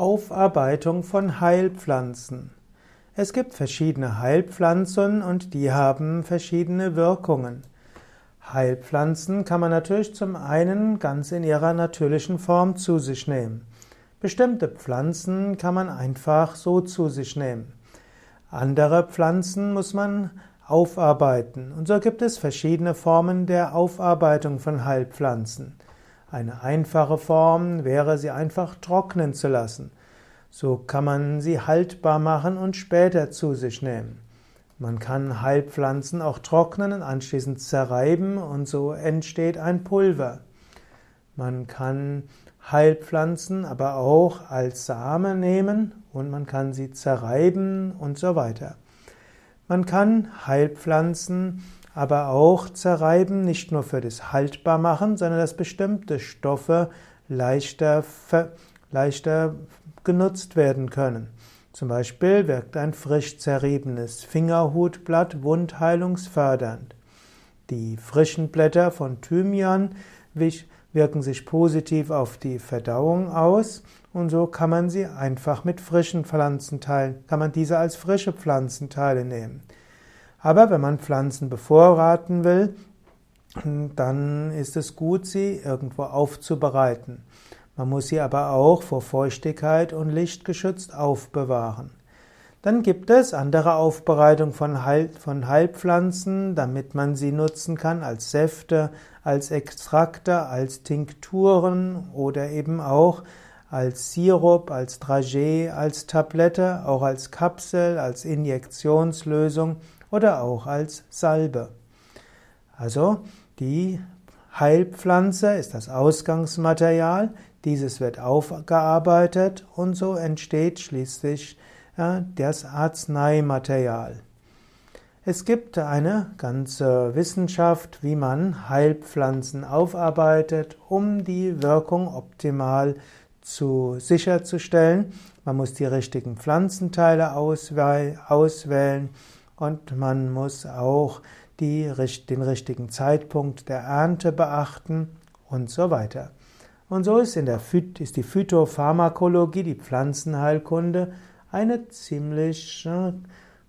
Aufarbeitung von Heilpflanzen. Es gibt verschiedene Heilpflanzen und die haben verschiedene Wirkungen. Heilpflanzen kann man natürlich zum einen ganz in ihrer natürlichen Form zu sich nehmen. Bestimmte Pflanzen kann man einfach so zu sich nehmen. Andere Pflanzen muss man aufarbeiten. Und so gibt es verschiedene Formen der Aufarbeitung von Heilpflanzen. Eine einfache Form wäre, sie einfach trocknen zu lassen. So kann man sie haltbar machen und später zu sich nehmen. Man kann Heilpflanzen auch trocknen und anschließend zerreiben und so entsteht ein Pulver. Man kann Heilpflanzen aber auch als Samen nehmen und man kann sie zerreiben und so weiter. Man kann Heilpflanzen aber auch zerreiben, nicht nur für das Haltbarmachen, sondern dass bestimmte Stoffe leichter, leichter genutzt werden können. Zum Beispiel wirkt ein frisch zerriebenes Fingerhutblatt wundheilungsfördernd. Die frischen Blätter von Thymian wirken sich positiv auf die Verdauung aus und so kann man sie einfach mit frischen Pflanzenteilen, kann man diese als frische Pflanzenteile nehmen. Aber wenn man Pflanzen bevorraten will, dann ist es gut, sie irgendwo aufzubereiten. Man muss sie aber auch vor Feuchtigkeit und Licht geschützt aufbewahren. Dann gibt es andere Aufbereitung von, Heil, von Heilpflanzen, damit man sie nutzen kann als Säfte, als Extrakte, als Tinkturen oder eben auch als Sirup, als Dragé, als Tablette, auch als Kapsel, als Injektionslösung oder auch als Salbe. Also die Heilpflanze ist das Ausgangsmaterial, dieses wird aufgearbeitet und so entsteht schließlich ja, das Arzneimaterial. Es gibt eine ganze Wissenschaft, wie man Heilpflanzen aufarbeitet, um die Wirkung optimal zu sicherzustellen. Man muss die richtigen Pflanzenteile auswählen und man muss auch die, den richtigen Zeitpunkt der Ernte beachten und so weiter. Und so ist, in der, ist die Phytopharmakologie, die Pflanzenheilkunde, eine ziemlich äh,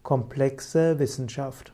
komplexe Wissenschaft.